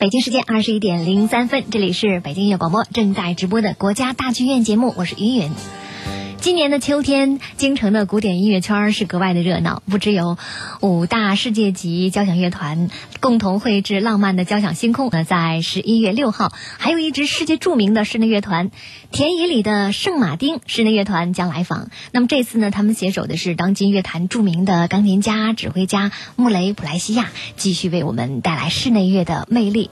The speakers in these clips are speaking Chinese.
北京时间二十一点零三分，这里是北京音乐广播正在直播的国家大剧院节目，我是云云。今年的秋天，京城的古典音乐圈是格外的热闹，不只有五大世界级交响乐团共同绘制浪漫的交响星空。那在十一月六号，还有一支世界著名的室内乐团——田野里的圣马丁室内乐团将来访。那么这次呢，他们携手的是当今乐坛著名的钢琴家、指挥家穆雷普莱西亚，继续为我们带来室内乐的魅力。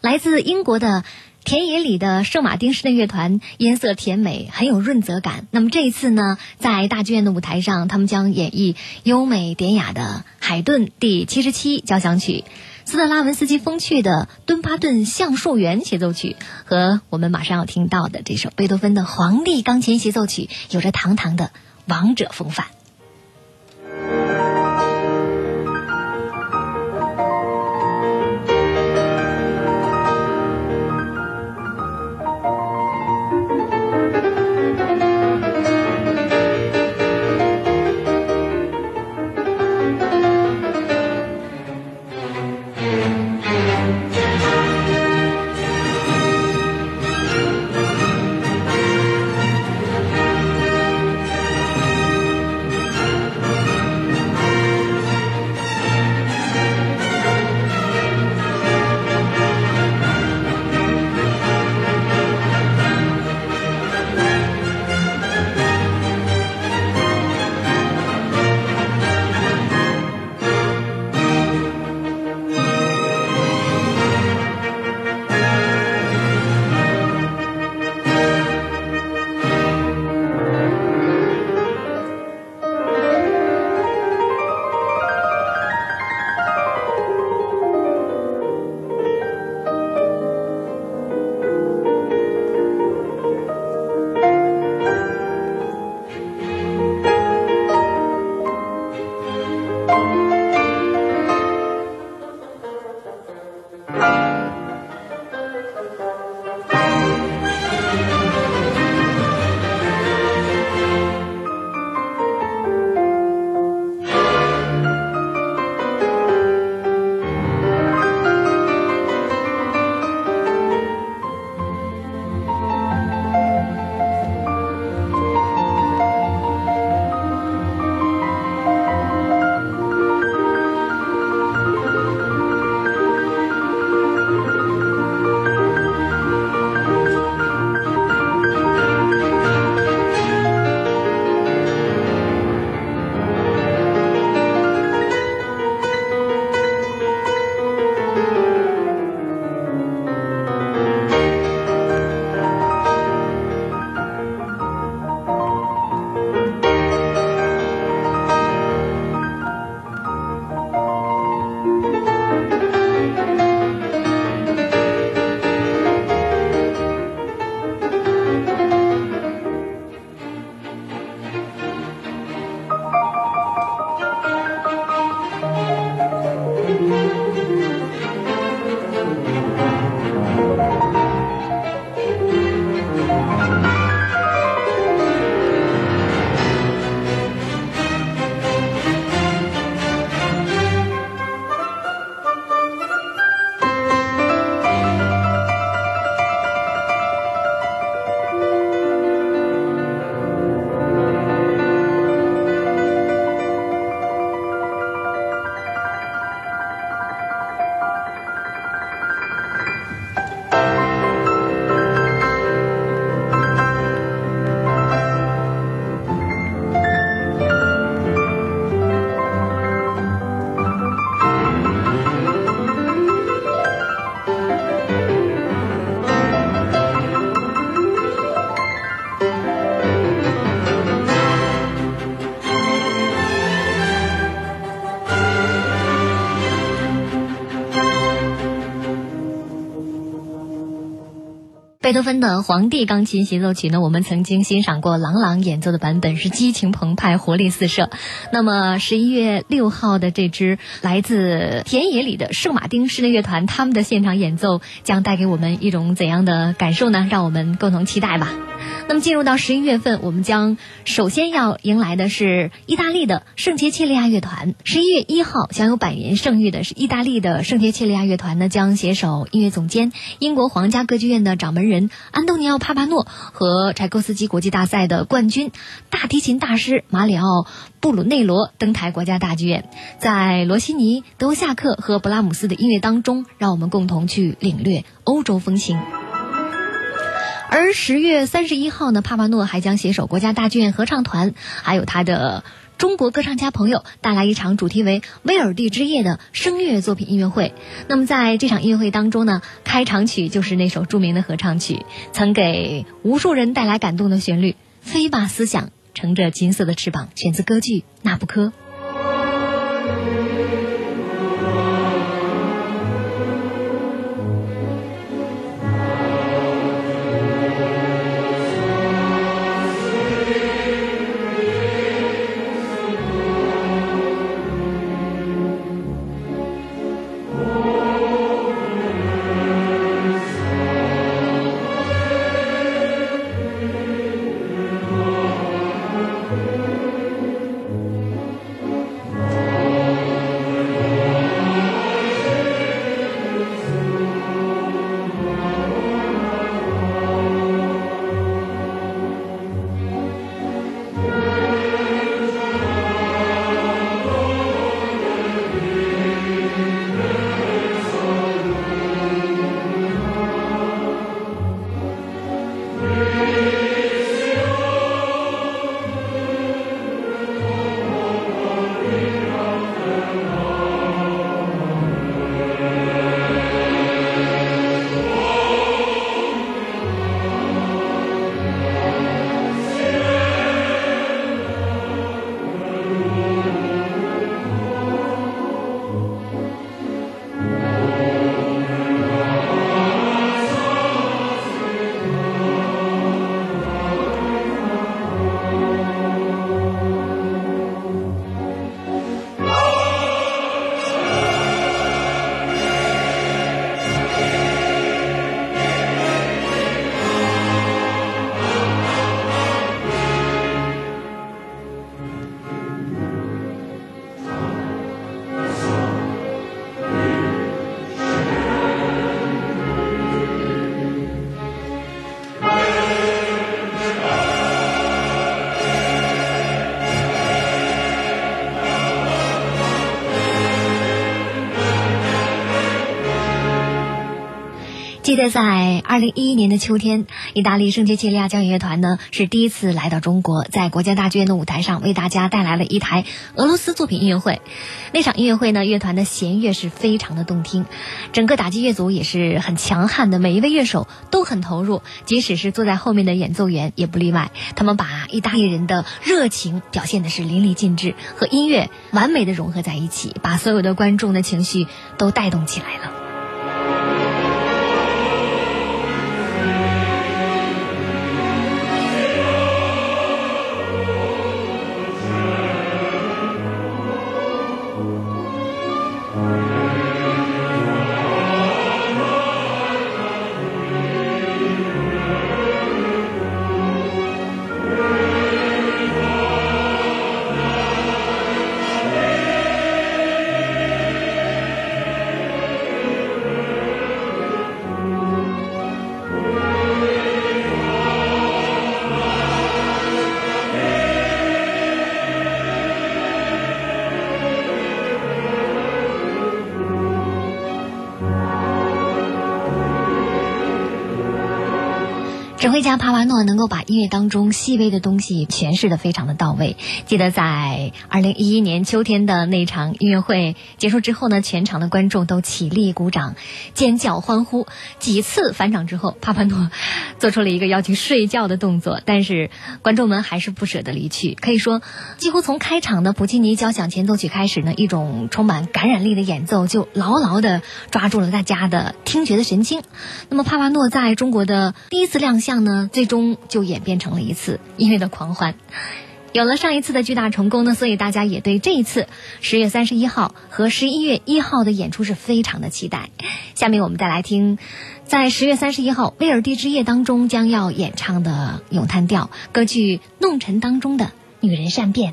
来自英国的。田野里的圣马丁室内乐团音色甜美，很有润泽感。那么这一次呢，在大剧院的舞台上，他们将演绎优美典雅的海顿第七十七交响曲、斯特拉文斯基风趣的敦巴顿橡树园协奏曲和我们马上要听到的这首贝多芬的皇帝钢琴协奏曲，有着堂堂的王者风范。贝多芬的《皇帝钢琴协奏曲》呢，我们曾经欣赏过郎朗演奏的版本，是激情澎湃、活力四射。那么十一月六号的这支来自田野里的圣马丁室内乐团，他们的现场演奏将带给我们一种怎样的感受呢？让我们共同期待吧。那么进入到十一月份，我们将首先要迎来的是意大利的圣杰切利亚乐团。十一月一号，享有百年盛誉的是意大利的圣杰切利亚乐团呢，将携手音乐总监、英国皇家歌剧院的掌门人安东尼奥·帕帕诺和柴可夫斯基国际大赛的冠军大提琴大师马里奥·布鲁内罗登台国家大剧院，在罗西尼、德沃夏克和布拉姆斯的音乐当中，让我们共同去领略欧洲风情。而十月三十一号呢，帕帕诺还将携手国家大剧院合唱团，还有他的中国歌唱家朋友，带来一场主题为《威尔第之夜》的声乐作品音乐会。那么在这场音乐会当中呢，开场曲就是那首著名的合唱曲，曾给无数人带来感动的旋律《飞吧思想，乘着金色的翅膀》，选自歌剧《那不科》。记得在二零一一年的秋天，意大利圣杰切利亚交响乐团呢是第一次来到中国，在国家大剧院的舞台上为大家带来了一台俄罗斯作品音乐会。那场音乐会呢，乐团的弦乐是非常的动听，整个打击乐组也是很强悍的，每一位乐手都很投入，即使是坐在后面的演奏员也不例外。他们把意大利人的热情表现的是淋漓尽致，和音乐完美的融合在一起，把所有的观众的情绪都带动起来了。指挥家帕瓦诺能够把音乐当中细微的东西诠释的非常的到位。记得在二零一一年秋天的那场音乐会结束之后呢，全场的观众都起立鼓掌、尖叫欢呼。几次返场之后，帕帕诺做出了一个要去睡觉的动作，但是观众们还是不舍得离去。可以说，几乎从开场的普契尼交响前奏曲开始呢，一种充满感染力的演奏就牢牢的抓住了大家的听觉的神经。那么，帕帕诺在中国的第一次亮相。呢，最终就演变成了一次音乐的狂欢。有了上一次的巨大成功呢，所以大家也对这一次十月三十一号和十一月一号的演出是非常的期待。下面我们再来听，在十月三十一号威尔第之夜当中将要演唱的咏叹调歌剧《弄臣》当中的《女人善变》。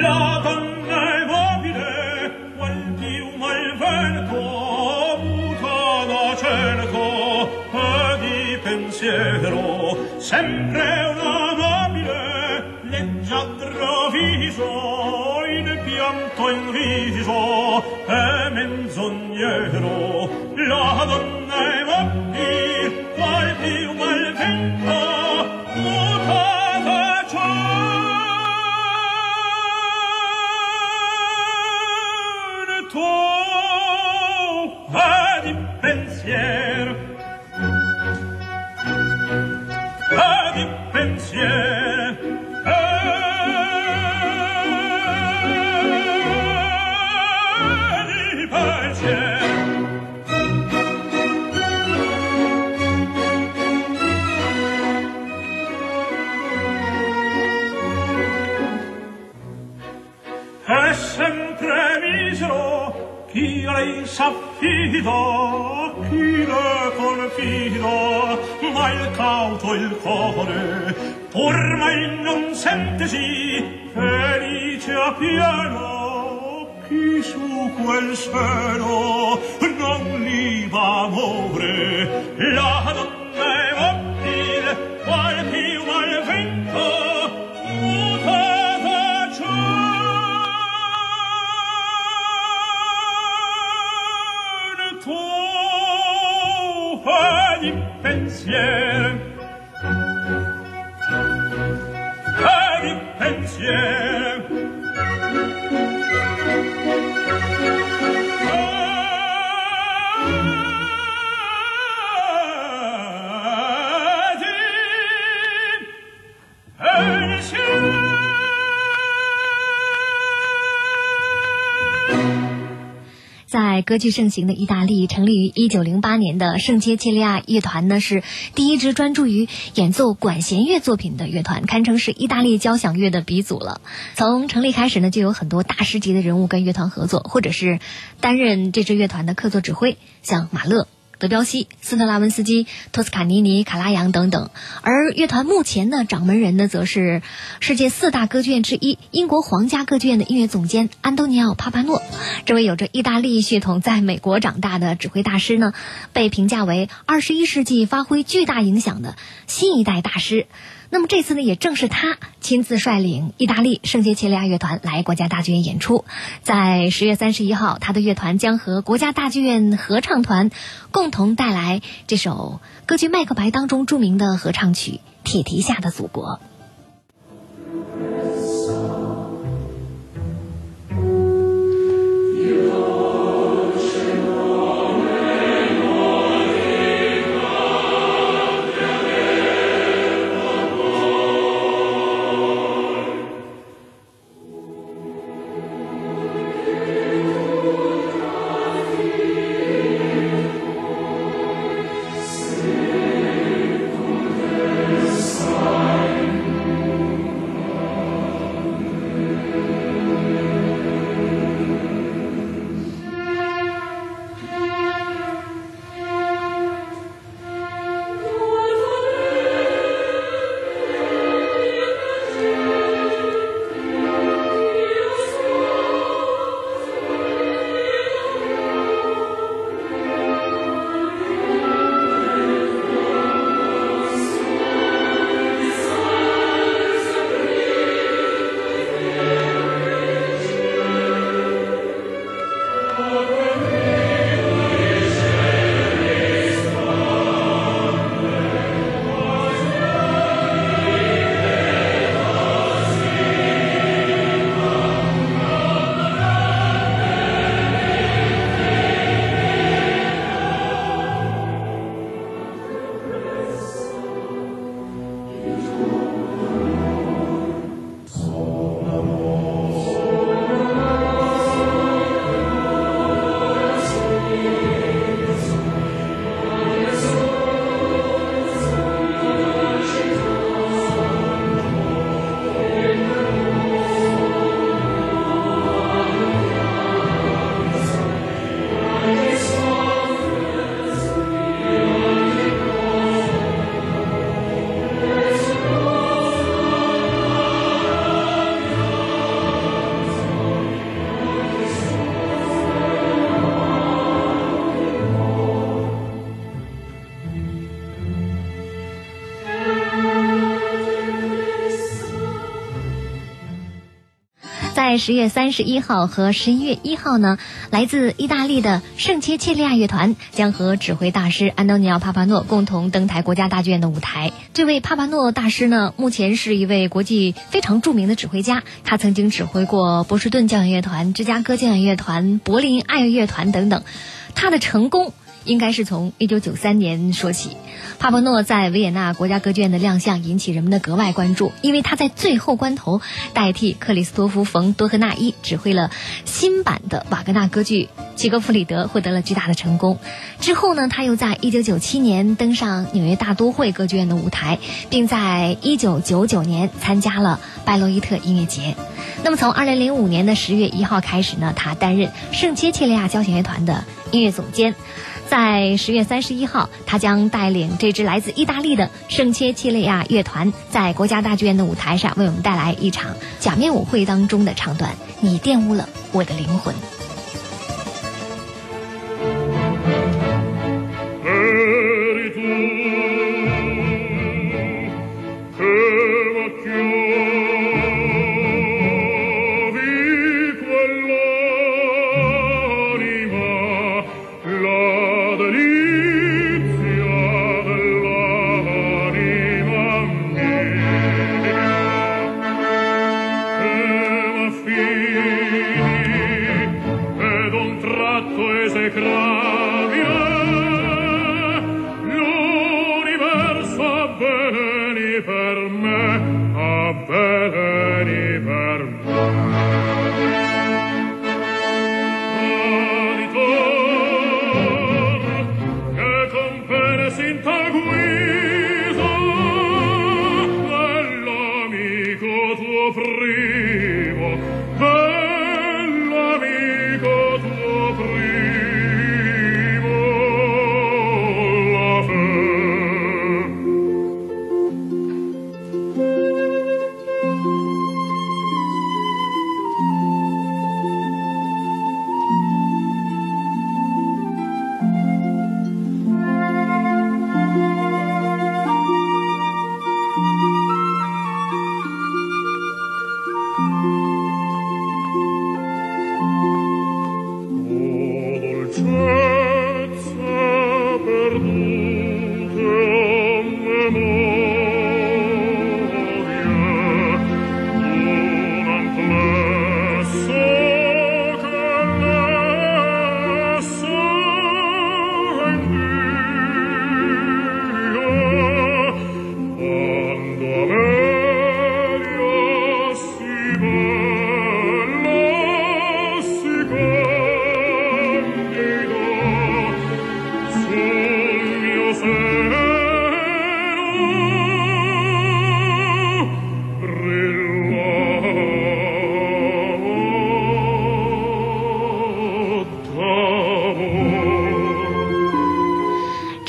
la donna è mobile qual più mal vento da cerco e di pensiero sempre una mobile leggiadro viso in pianto in riso e menzognero. La donna è mobile qual più mal ormai non sente sì felice a pieno chi su quel cielo non li va a muovere. 歌剧盛行的意大利，成立于一九零八年的圣切切利亚乐团呢，是第一支专注于演奏管弦乐作品的乐团，堪称是意大利交响乐的鼻祖了。从成立开始呢，就有很多大师级的人物跟乐团合作，或者是担任这支乐团的客座指挥，像马勒。德彪西、斯特拉文斯基、托斯卡尼尼、卡拉扬等等，而乐团目前的掌门人呢，则是世界四大歌剧院之一英国皇家歌剧院的音乐总监安东尼奥·帕帕诺。这位有着意大利血统、在美国长大的指挥大师呢，被评价为二十一世纪发挥巨大影响的新一代大师。那么这次呢，也正是他亲自率领意大利圣杰切利亚乐团来国家大剧院演出。在十月三十一号，他的乐团将和国家大剧院合唱团共同带来这首歌剧《麦克白》当中著名的合唱曲《铁蹄下的祖国》。十月三十一号和十一月一号呢，来自意大利的圣切切利亚乐团将和指挥大师安东尼奥·帕帕诺共同登台国家大剧院的舞台。这位帕帕诺大师呢，目前是一位国际非常著名的指挥家，他曾经指挥过波士顿交响乐团、芝加哥交响乐团、柏林爱乐乐团等等。他的成功。应该是从一九九三年说起，帕帕诺在维也纳国家歌剧院的亮相引起人们的格外关注，因为他在最后关头代替克里斯托弗·冯·多赫纳伊指挥了新版的瓦格纳歌剧《齐格弗里德》，获得了巨大的成功。之后呢，他又在一九九七年登上纽约大都会歌剧院的舞台，并在一九九九年参加了拜洛伊特音乐节。那么从二零零五年的十月一号开始呢，他担任圣切切利亚交响乐团的音乐总监。在十月三十一号，他将带领这支来自意大利的圣切切利亚乐团，在国家大剧院的舞台上为我们带来一场假面舞会当中的唱段。你玷污了我的灵魂。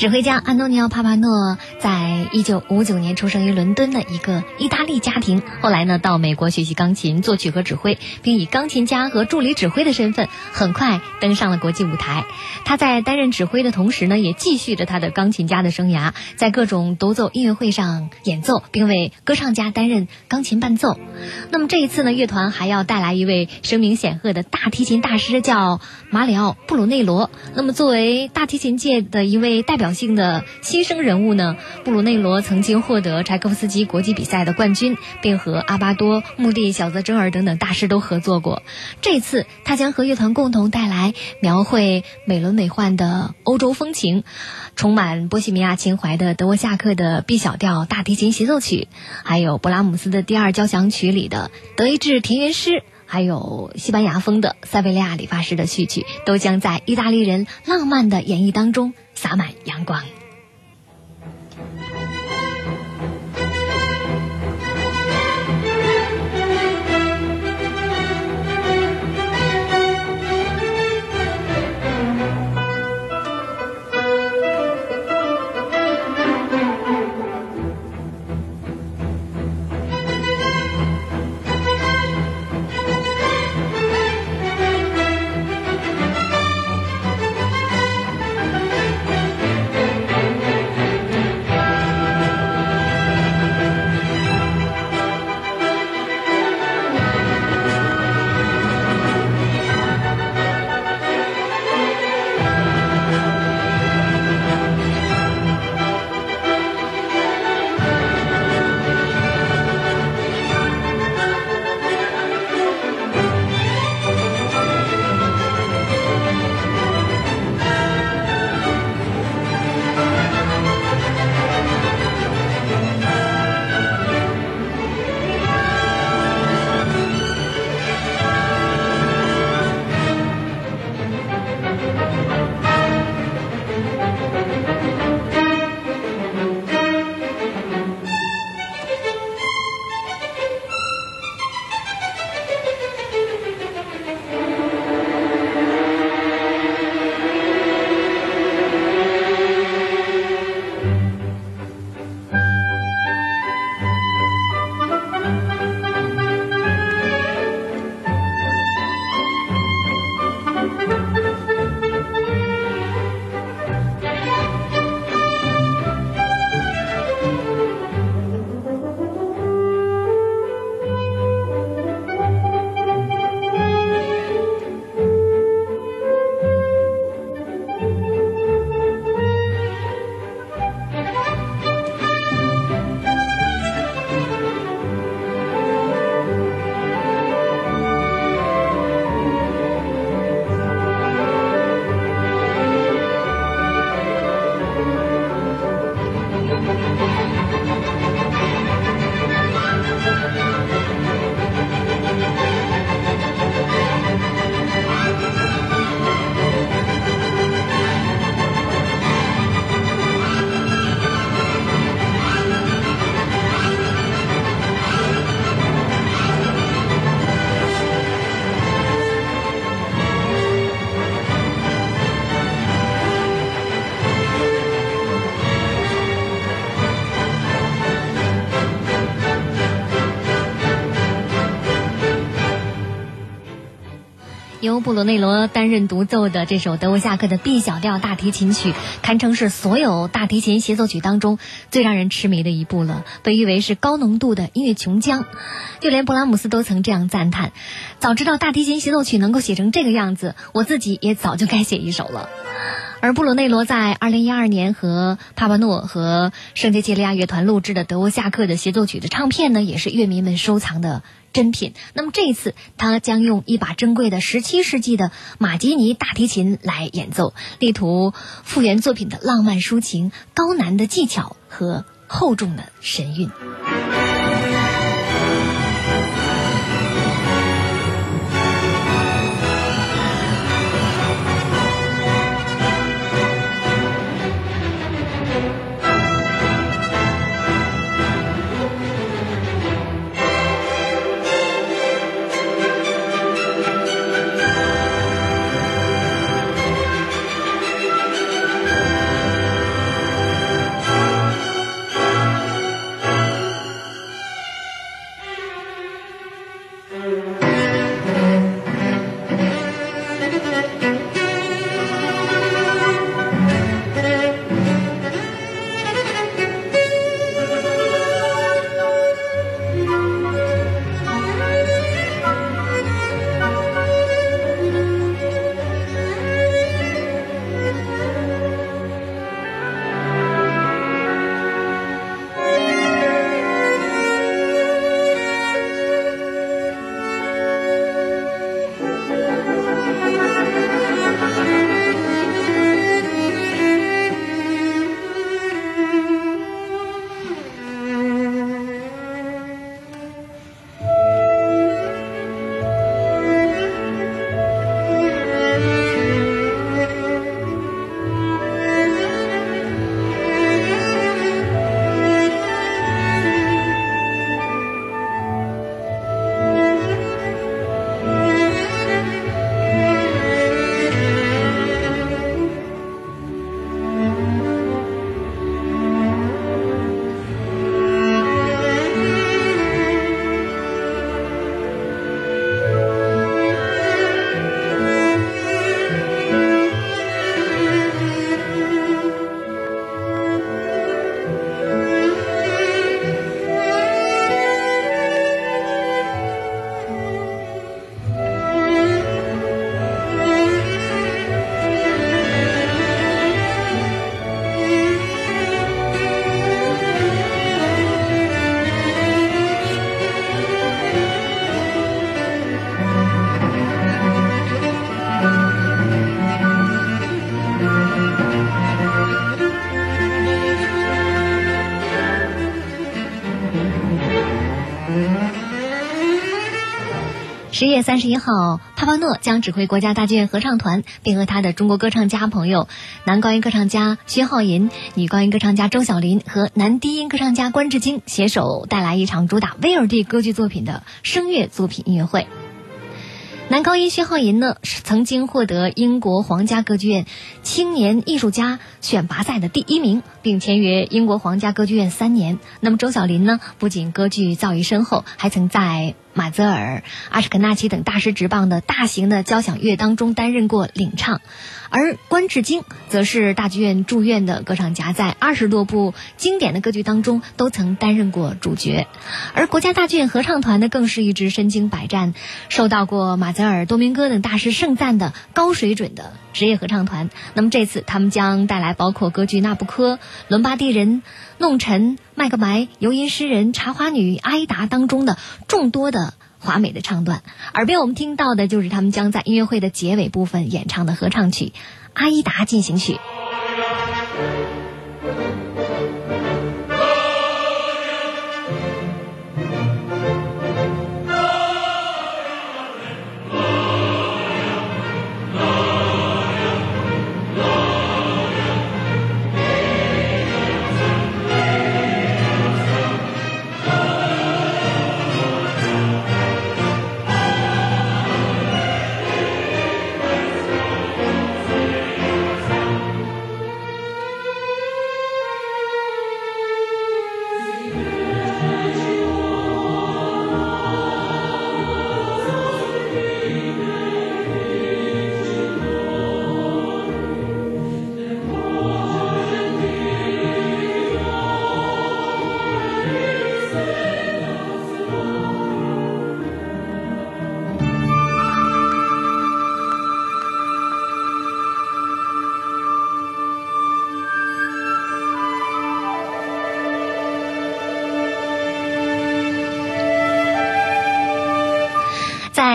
指挥家安东尼奥·帕帕诺在一九五九年出生于伦敦的一个意大利家庭，后来呢到美国学习钢琴、作曲和指挥，并以钢琴家和助理指挥的身份很快登上了国际舞台。他在担任指挥的同时呢，也继续着他的钢琴家的生涯，在各种独奏音乐会上演奏，并为歌唱家担任钢琴伴奏。那么这一次呢，乐团还要带来一位声名显赫的大提琴大师，叫马里奥·布鲁内罗。那么作为大提琴界的一位代表。性的新生人物呢？布鲁内罗曾经获得柴可夫斯基国际比赛的冠军，并和阿巴多、穆蒂、小泽征尔等等大师都合作过。这次他将和乐团共同带来描绘美轮美奂的欧洲风情、充满波西米亚情怀的德沃夏克的 B 小调大提琴协奏曲，还有勃拉姆斯的第二交响曲里的德意志田园诗，还有西班牙风的塞维利亚理发师的序曲，都将在意大利人浪漫的演绎当中。洒满阳光。布鲁内罗担任独奏的这首德沃夏克的 B 小调大提琴曲，堪称是所有大提琴协奏曲当中最让人痴迷的一部了，被誉为是高浓度的音乐琼浆。就连勃拉姆斯都曾这样赞叹：“早知道大提琴协奏曲能够写成这个样子，我自己也早就该写一首了。”而布鲁内罗在二零一二年和帕帕诺和圣杰切利亚乐团录制的德沃夏克的协奏曲的唱片呢，也是乐迷们收藏的珍品。那么这一次，他将用一把珍贵的十七世纪的马吉尼大提琴来演奏，力图复原作品的浪漫抒情、高难的技巧和厚重的神韵。十月三十一号，帕帕诺将指挥国家大剧院合唱团，并和他的中国歌唱家朋友、男高音歌唱家薛浩银、女高音歌唱家周晓琳和男低音歌唱家关智京携手带来一场主打威尔第歌剧作品的声乐作品音乐会。男高音薛浩银呢，是曾经获得英国皇家歌剧院青年艺术家选拔赛的第一名，并签约英国皇家歌剧院三年。那么周晓琳呢，不仅歌剧造诣深厚，还曾在马泽尔、阿什肯纳奇等大师执棒的大型的交响乐当中担任过领唱。而关智京则是大剧院驻院的歌唱家，在二十多部经典的歌剧当中都曾担任过主角。而国家大剧院合唱团呢，更是一支身经百战、受到过马泽尔、多明戈等大师盛赞的高水准的职业合唱团。那么这次他们将带来包括歌剧《纳布科》《伦巴第人》《弄臣》《麦克白》《游吟诗人》《茶花女》《阿依达》当中的众多的。华美的唱段，耳边我们听到的就是他们将在音乐会的结尾部分演唱的合唱曲《阿依达进行曲》。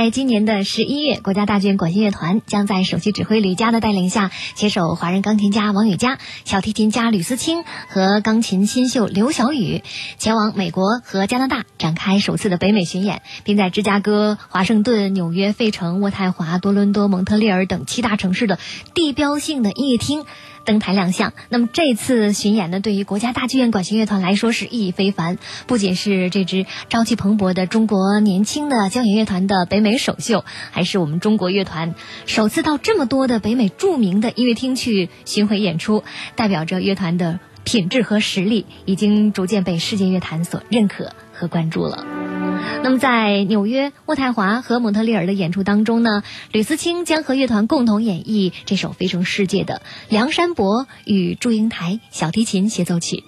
在今年的十一月，国家大剧院管弦乐团将在首席指挥吕嘉的带领下，携手华人钢琴家王羽佳、小提琴家吕思清和钢琴新秀刘晓宇，前往美国和加拿大展开首次的北美巡演，并在芝加哥、华盛顿、纽约、费城、渥太华、多伦多、蒙特利尔等七大城市的地标性的音乐厅。登台亮相。那么这次巡演呢，对于国家大剧院管弦乐团来说是意义非凡。不仅是这支朝气蓬勃的中国年轻的交响乐团的北美首秀，还是我们中国乐团首次到这么多的北美著名的音乐厅去巡回演出，代表着乐团的品质和实力已经逐渐被世界乐坛所认可和关注了。那么，在纽约、渥太华和蒙特利尔的演出当中呢，吕思清将和乐团共同演绎这首飞升世界的《梁山伯与祝英台》小提琴协奏曲。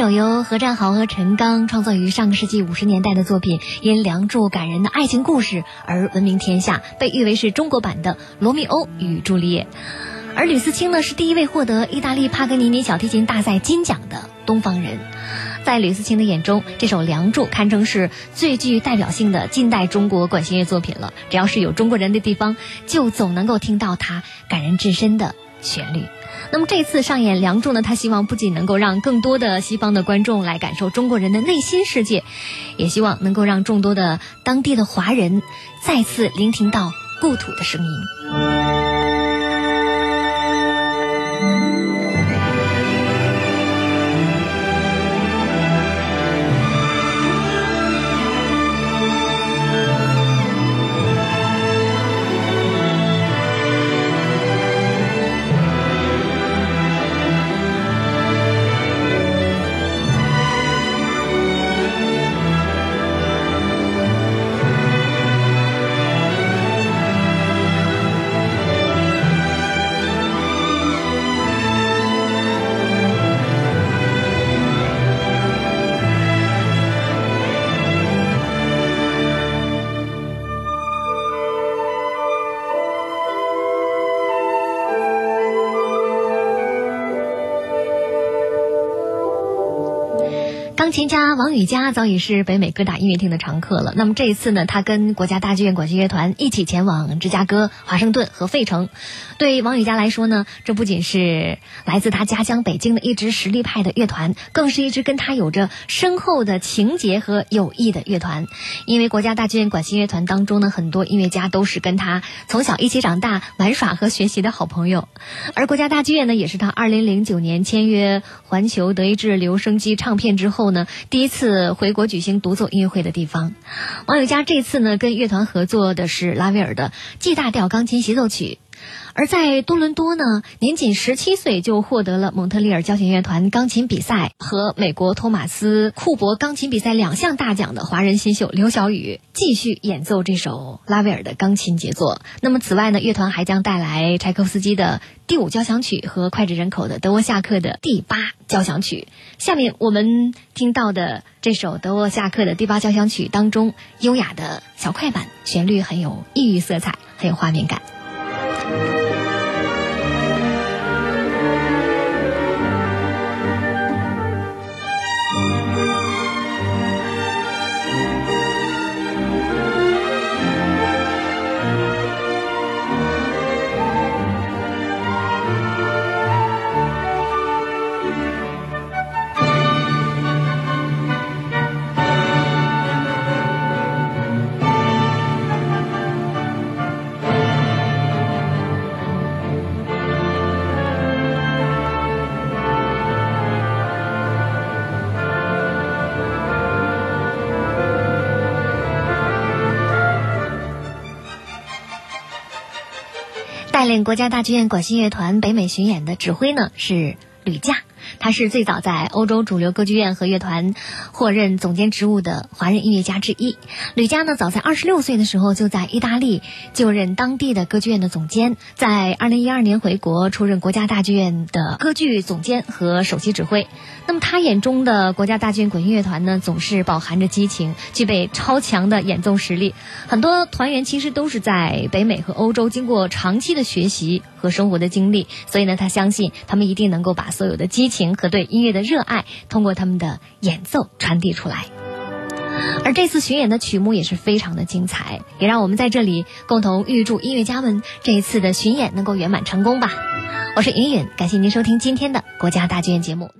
首由何占豪和陈刚创作于上个世纪五十年代的作品，因《梁祝》感人的爱情故事而闻名天下，被誉为是中国版的《罗密欧与朱丽叶》。而吕思清呢，是第一位获得意大利帕格尼尼小提琴大赛金奖的东方人。在吕思清的眼中，这首《梁祝》堪称是最具代表性的近代中国管弦乐作品了。只要是有中国人的地方，就总能够听到它感人至深的旋律。那么这次上演《梁祝》呢，他希望不仅能够让更多的西方的观众来感受中国人的内心世界，也希望能够让众多的当地的华人再次聆听到故土的声音。钢琴家王羽佳早已是北美各大音乐厅的常客了。那么这一次呢，他跟国家大剧院管弦乐团一起前往芝加哥、华盛顿和费城。对王羽佳来说呢，这不仅是来自他家乡北京的一支实力派的乐团，更是一支跟他有着深厚的情结和友谊的乐团。因为国家大剧院管弦乐团当中呢，很多音乐家都是跟他从小一起长大、玩耍和学习的好朋友。而国家大剧院呢，也是他2009年签约环球德意志留声机唱片之后呢。第一次回国举行独奏音乐会的地方，王友佳这次呢跟乐团合作的是拉威尔的 G 大调钢琴协奏曲。而在多伦多呢，年仅十七岁就获得了蒙特利尔交响乐团钢琴比赛和美国托马斯库珀钢琴比赛两项大奖的华人新秀刘晓宇继续演奏这首拉威尔的钢琴杰作。那么此外呢，乐团还将带来柴可夫斯基的第五交响曲和脍炙人口的德沃夏克的第八交响曲。下面我们听到的这首德沃夏克的第八交响曲当中，优雅的小快板，旋律很有异域色彩，很有画面感。带领国家大剧院管弦乐团北美巡演的指挥呢是吕嘉。他是最早在欧洲主流歌剧院和乐团获任总监职务的华人音乐家之一。吕嘉呢，早在二十六岁的时候就在意大利就任当地的歌剧院的总监，在二零一二年回国出任国家大剧院的歌剧总监和首席指挥。那么他眼中的国家大剧院管弦乐团呢，总是饱含着激情，具备超强的演奏实力。很多团员其实都是在北美和欧洲经过长期的学习和生活的经历，所以呢，他相信他们一定能够把所有的激情和对音乐的热爱通过他们的演奏传递出来。而这次巡演的曲目也是非常的精彩，也让我们在这里共同预祝音乐家们这一次的巡演能够圆满成功吧。我是云云，感谢您收听今天的国家大剧院节目。